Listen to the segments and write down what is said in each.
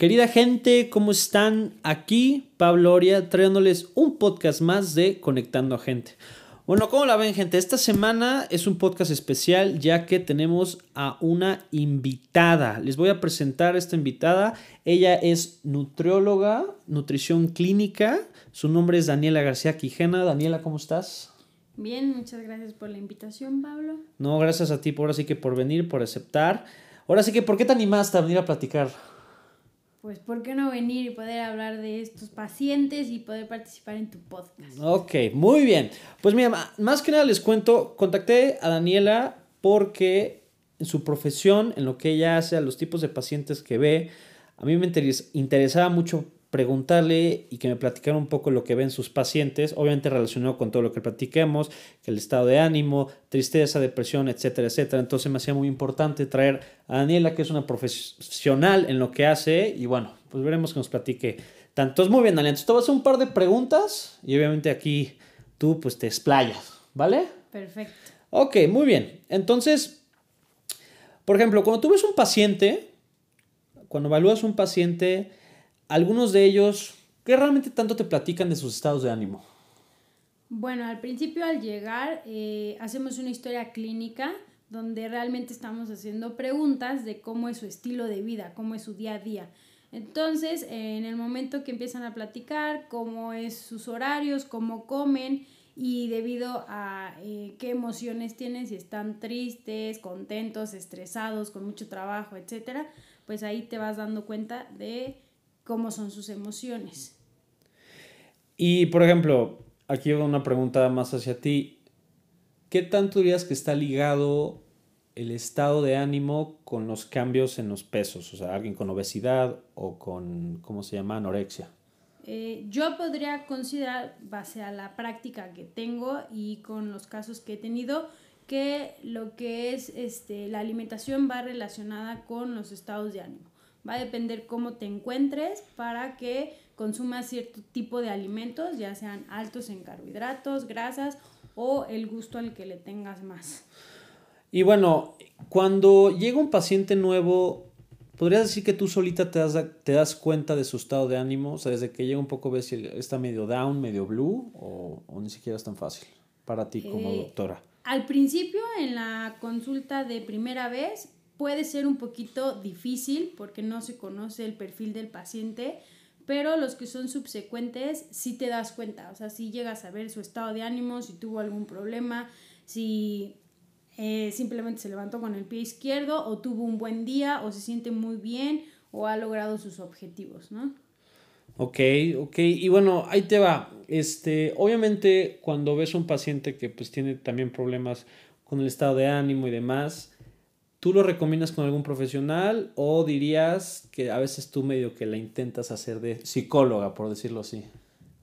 Querida gente, ¿cómo están? Aquí Pablo Oria trayéndoles un podcast más de Conectando a Gente. Bueno, ¿cómo la ven gente? Esta semana es un podcast especial ya que tenemos a una invitada. Les voy a presentar a esta invitada. Ella es nutrióloga, nutrición clínica. Su nombre es Daniela García Quijena. Daniela, ¿cómo estás? Bien, muchas gracias por la invitación, Pablo. No, gracias a ti por ahora sí que por venir, por aceptar. Ahora sí que, ¿por qué te animaste a venir a platicar? Pues, ¿por qué no venir y poder hablar de estos pacientes y poder participar en tu podcast? Ok, muy bien. Pues mira, más que nada les cuento, contacté a Daniela porque en su profesión, en lo que ella hace, a los tipos de pacientes que ve, a mí me interesaba mucho preguntarle y que me platicara un poco lo que ven sus pacientes, obviamente relacionado con todo lo que platiquemos, que el estado de ánimo, tristeza, depresión, etcétera, etcétera. Entonces me hacía muy importante traer a Daniela, que es una profesional en lo que hace, y bueno, pues veremos que nos platique tanto. muy bien, Daniela. Entonces te voy a hacer un par de preguntas y obviamente aquí tú pues te explayas, ¿vale? Perfecto. Ok, muy bien. Entonces, por ejemplo, cuando tú ves un paciente, cuando evalúas un paciente, algunos de ellos, ¿qué realmente tanto te platican de sus estados de ánimo? Bueno, al principio al llegar eh, hacemos una historia clínica donde realmente estamos haciendo preguntas de cómo es su estilo de vida, cómo es su día a día. Entonces, en el momento que empiezan a platicar cómo es sus horarios, cómo comen y debido a eh, qué emociones tienen, si están tristes, contentos, estresados, con mucho trabajo, etcétera, pues ahí te vas dando cuenta de cómo son sus emociones. Y, por ejemplo, aquí una pregunta más hacia ti. ¿Qué tanto dirías que está ligado el estado de ánimo con los cambios en los pesos? O sea, alguien con obesidad o con, ¿cómo se llama?, anorexia. Eh, yo podría considerar, base a la práctica que tengo y con los casos que he tenido, que lo que es este, la alimentación va relacionada con los estados de ánimo. Va a depender cómo te encuentres para que consumas cierto tipo de alimentos, ya sean altos en carbohidratos, grasas o el gusto al que le tengas más. Y bueno, cuando llega un paciente nuevo, ¿podrías decir que tú solita te das, te das cuenta de su estado de ánimo? O sea, desde que llega un poco ves si está medio down, medio blue, o, ni siquiera es tan fácil para ti como eh, doctora. Al principio, en la consulta de primera vez, puede ser un poquito difícil porque no se conoce el perfil del paciente, pero los que son subsecuentes sí te das cuenta, o sea, si llegas a ver su estado de ánimo, si tuvo algún problema, si eh, simplemente se levantó con el pie izquierdo o tuvo un buen día o se siente muy bien o ha logrado sus objetivos, ¿no? Ok, ok. Y bueno, ahí te va. Este, obviamente, cuando ves un paciente que pues tiene también problemas con el estado de ánimo y demás, ¿Tú lo recomiendas con algún profesional o dirías que a veces tú medio que la intentas hacer de psicóloga, por decirlo así?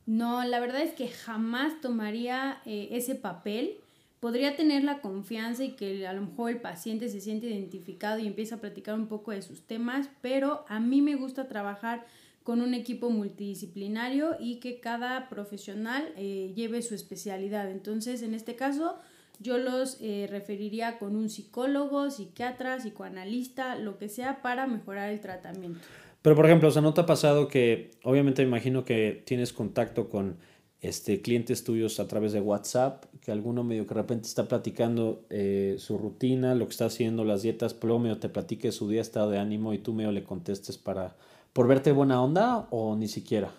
No, la verdad es que jamás tomaría eh, ese papel. Podría tener la confianza y que a lo mejor el paciente se siente identificado y empieza a platicar un poco de sus temas, pero a mí me gusta trabajar con un equipo multidisciplinario y que cada profesional eh, lleve su especialidad. Entonces, en este caso, yo los eh, referiría con un psicólogo, psiquiatra, psicoanalista, lo que sea para mejorar el tratamiento. Pero por ejemplo, o sea, ¿no te ha pasado que, obviamente me imagino que tienes contacto con este, clientes tuyos a través de WhatsApp, que alguno medio que de repente está platicando eh, su rutina, lo que está haciendo, las dietas, pero medio te platique su día, estado de ánimo y tú medio le contestes para, por verte buena onda o ni siquiera?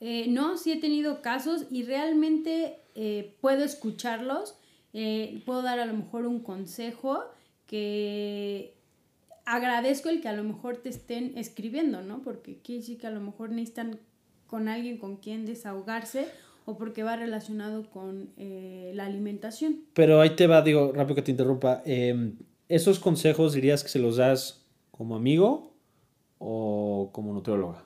Eh, no, sí he tenido casos y realmente puedo escucharlos eh, puedo dar a lo mejor un consejo que agradezco el que a lo mejor te estén escribiendo, ¿no? Porque quiere decir que a lo mejor necesitan con alguien con quien desahogarse o porque va relacionado con eh, la alimentación. Pero ahí te va, digo, rápido que te interrumpa. Em, ¿Esos consejos dirías que se los das como amigo o como nutrióloga?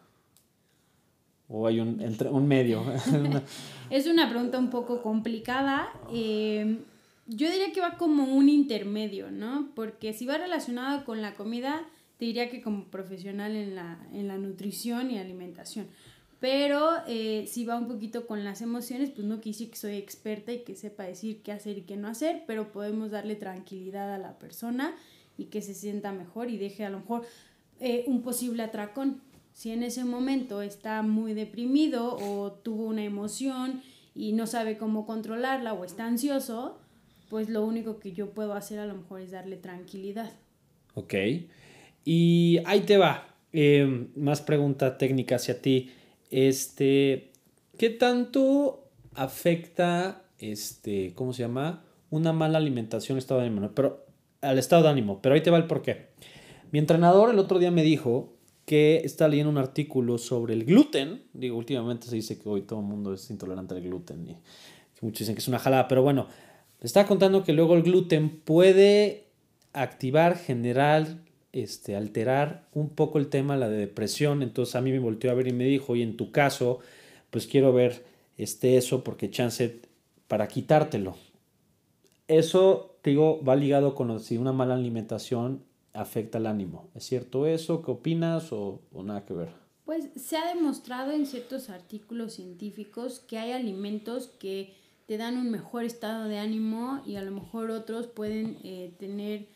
¿O hay un, entre, un medio? es una pregunta un poco complicada. Eh, yo diría que va como un intermedio, ¿no? Porque si va relacionado con la comida, te diría que como profesional en la, en la nutrición y alimentación. Pero eh, si va un poquito con las emociones, pues no quise que soy experta y que sepa decir qué hacer y qué no hacer, pero podemos darle tranquilidad a la persona y que se sienta mejor y deje a lo mejor eh, un posible atracón. Si en ese momento está muy deprimido o tuvo una emoción y no sabe cómo controlarla o está ansioso, pues lo único que yo puedo hacer a lo mejor es darle tranquilidad. Ok. Y ahí te va. Em, más pregunta técnica hacia ti. Este, ¿qué tanto afecta, este, ¿cómo se llama? Una mala alimentación, estado de ánimo, pero al estado de ánimo. Pero ahí te va el porqué. Mi entrenador el otro día me dijo que está leyendo un artículo sobre el gluten. Digo, últimamente se dice que hoy todo el mundo es intolerante al gluten y muchos dicen que es una jalada, pero bueno, me está contando que luego el gluten puede activar, generar, este, alterar un poco el tema, la de depresión. Entonces a mí me volteó a ver y me dijo, y en tu caso, pues quiero ver este, eso porque chance para quitártelo. Eso, te digo, va ligado con si una mala alimentación afecta el ánimo. ¿Es cierto eso? ¿Qué opinas o, nada que ver? Pues se ha demostrado en ciertos artículos científicos que hay alimentos que te dan un mejor estado de ánimo y a lo mejor otros pueden eh, tener,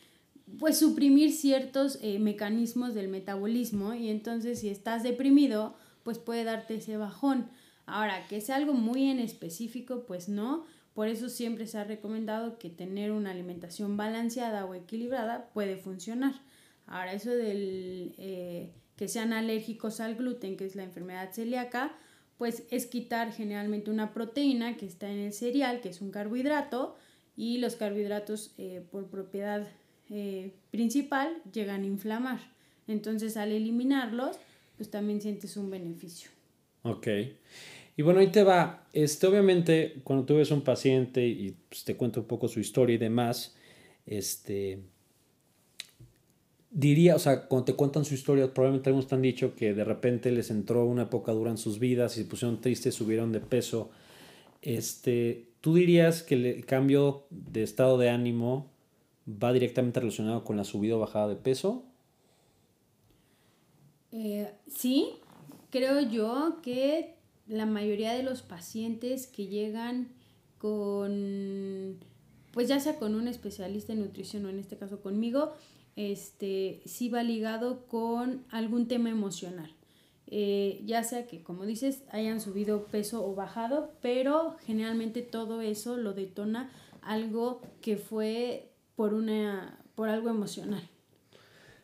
pues suprimir ciertos eh, mecanismos del metabolismo y entonces si estás deprimido, pues puede darte ese bajón. Ahora, que sea algo muy en específico, pues no, por eso siempre se ha recomendado que tener una alimentación balanceada o equilibrada puede funcionar. Ahora, eso del eh, que sean alérgicos al gluten, que es la enfermedad celíaca, pues es quitar generalmente una proteína que está en el cereal, que es un carbohidrato, y los carbohidratos eh, por propiedad eh, principal llegan a inflamar. Entonces al eliminarlos, pues también sientes un beneficio. Ok. Y bueno, ahí te va. Este, obviamente, cuando tú ves un paciente y pues, te cuento un poco su historia y demás, este, diría, o sea, cuando te cuentan su historia, probablemente algunos te han dicho que de repente les entró una época dura en sus vidas y se pusieron tristes, subieron de peso. Este, ¿Tú dirías que el cambio de estado de ánimo va directamente relacionado con la subida o bajada de peso? Eh, sí, creo yo que la mayoría de los pacientes que llegan con, pues ya sea con un especialista en nutrición o en este caso conmigo, este, sí va ligado con algún tema emocional. Eh, ya sea que, como dices, hayan subido peso o bajado, pero generalmente todo eso lo detona algo que fue por, una, por algo emocional.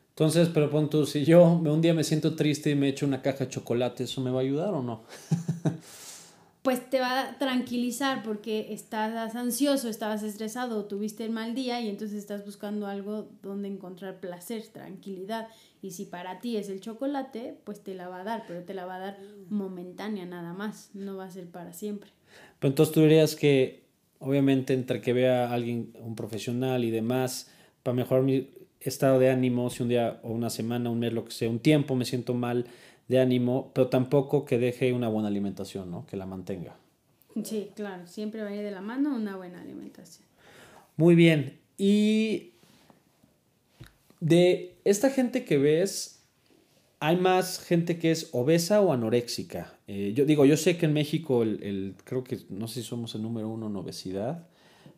Entonces, pero pon tú, si yo un día me siento triste y me echo una caja de chocolate, ¿eso me va a ayudar o no? pues te va a tranquilizar porque estás ansioso, estabas estresado, tuviste el mal día y entonces estás buscando algo donde encontrar placer, tranquilidad. Y si para ti es el chocolate, pues te la va a dar, pero te la va a dar momentánea nada más, no va a ser para siempre. Pero entonces tú dirías que, obviamente, entre que vea a alguien, un profesional y demás, para mejorar mi estado de ánimo, si un día o una semana, un mes, lo que sea, un tiempo me siento mal de ánimo, pero tampoco que deje una buena alimentación, ¿no? Que la mantenga. Sí, claro, siempre va a ir de la mano una buena alimentación. Muy bien. Y de esta gente que ves, hay más gente que es obesa o anoréxica. Eh, yo digo, yo sé que en México, el, el, creo que no sé si somos el número uno en obesidad,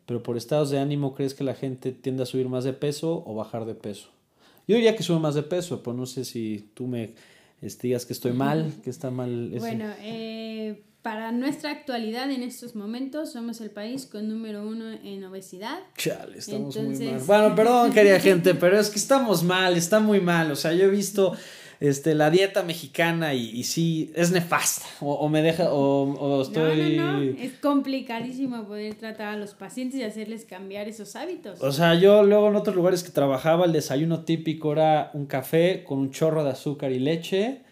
pero por estados de ánimo, ¿crees que la gente tiende a subir más de peso o bajar de peso? Yo diría que sube más de peso, pero no sé si tú me este, digas que estoy mal, que está mal. Bueno, eh, para nuestra actualidad en estos momentos somos el país con número uno en obesidad. Chale, estamos muy mal. Bueno, perdón, querida gente, pero es que estamos mal, está muy mal. O sea, yo he visto este, la dieta mexicana y, y sí, es nefasta. O, me deja, o, estoy... No, no, no, es complicadísimo poder tratar a los pacientes y hacerles cambiar esos hábitos. O sea, yo luego en otros lugares que trabajaba, el desayuno típico era un café con un chorro de azúcar y leche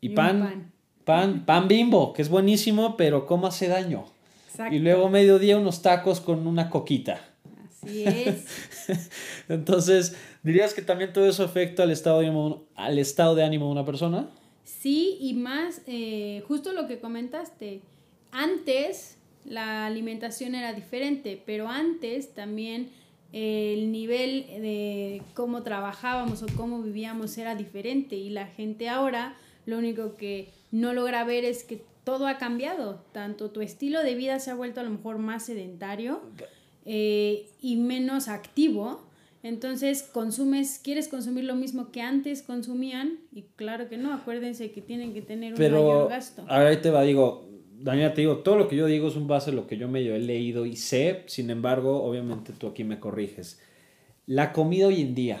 y, pan, pan. Pan, pan bimbo, que es buenísimo, pero ¿cómo hace daño? Exacto. Y luego mediodía unos tacos con una coquita. Así es. Entonces, ¿dirías que también todo eso afecta al estado de ánimo, al estado de, ánimo de una persona? Sí, y más, eh, justo lo que comentaste, antes la alimentación era diferente, pero antes también el nivel de cómo trabajábamos o cómo vivíamos era diferente y la gente ahora lo único que no logra ver es que todo ha cambiado, tanto tu estilo de vida se ha vuelto a lo mejor más sedentario, eh, y menos activo. Entonces, consumes, quieres consumir lo mismo que antes consumían y claro que no, acuérdense que tienen que tener un mayor gasto. Ahora ahí te va, digo, Daniela, te digo, todo lo que yo digo es un base de lo que yo medio he leído y sé, sin embargo, obviamente tú aquí me corriges. La comida hoy en día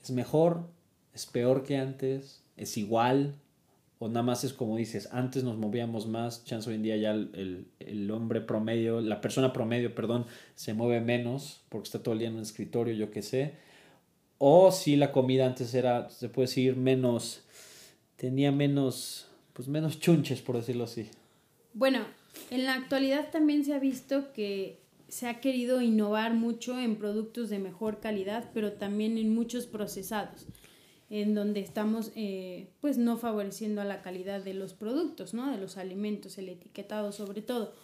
es mejor, es peor que antes, es igual, o nada más es como dices, antes nos movíamos más, chance hoy en día ya el, hombre promedio, la persona promedio, perdón, se mueve menos porque está todo el día en un escritorio, yo qué sé. O si la comida antes era, se puede decir, menos, tenía menos, pues menos chunches, por decirlo así. Bueno, en la actualidad también se ha visto que se ha querido innovar mucho en productos de mejor calidad, pero también en muchos procesados en donde estamos eh, pues no favoreciendo a la calidad de los productos, ¿no? De los alimentos, el etiquetado sobre todo.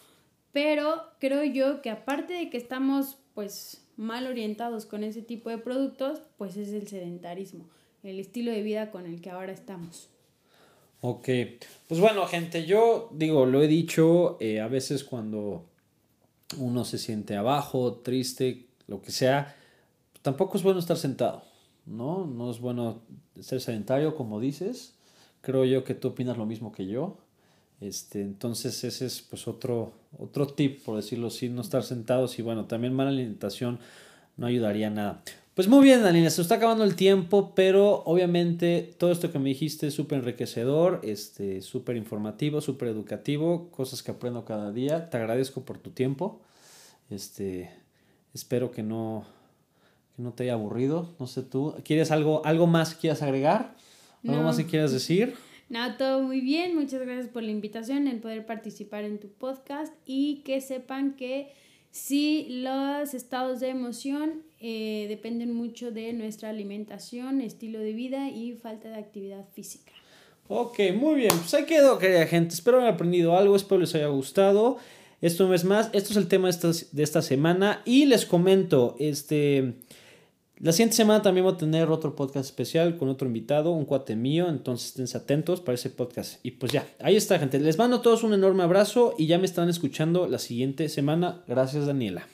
Pero creo yo que aparte de que estamos pues mal orientados con ese tipo de productos, pues es el sedentarismo, el estilo de vida con el que ahora estamos. Ok, pues bueno gente, yo digo, lo he dicho, eh, a veces cuando uno se siente abajo, triste, lo que sea, tampoco es bueno estar sentado. ¿No? No es bueno ser sedentario, como dices. Creo yo que tú opinas lo mismo que yo. Este, entonces ese es pues otro, otro tip, por decirlo así, no estar sentados y bueno, también mala alimentación no ayudaría nada. Pues muy bien, Daniela, se está acabando el tiempo, pero obviamente todo esto que me dijiste es súper enriquecedor, este, súper informativo, súper educativo, cosas que aprendo cada día. Te agradezco por tu tiempo. Este, espero que no, no te haya aburrido. No sé tú, ¿quieres algo, algo más que quieras agregar? ¿Algo más que quieras decir? No, todo muy bien. Muchas gracias por la invitación, en poder participar en tu podcast y que sepan que sí, los estados de emoción eh, dependen mucho de nuestra alimentación, estilo de vida y falta de actividad física. Ok, muy bien. Pues ahí quedó, querida gente. Espero haber aprendido algo, espero les haya gustado. Esto es más, esto es el tema de esta, de esta semana y les comento, este... La siguiente semana también voy a tener otro podcast especial con otro invitado, un cuate mío, entonces estén atentos para ese podcast. Y pues ya, ahí está gente, les mando a todos un enorme abrazo y ya me están escuchando la siguiente semana. Gracias Daniela.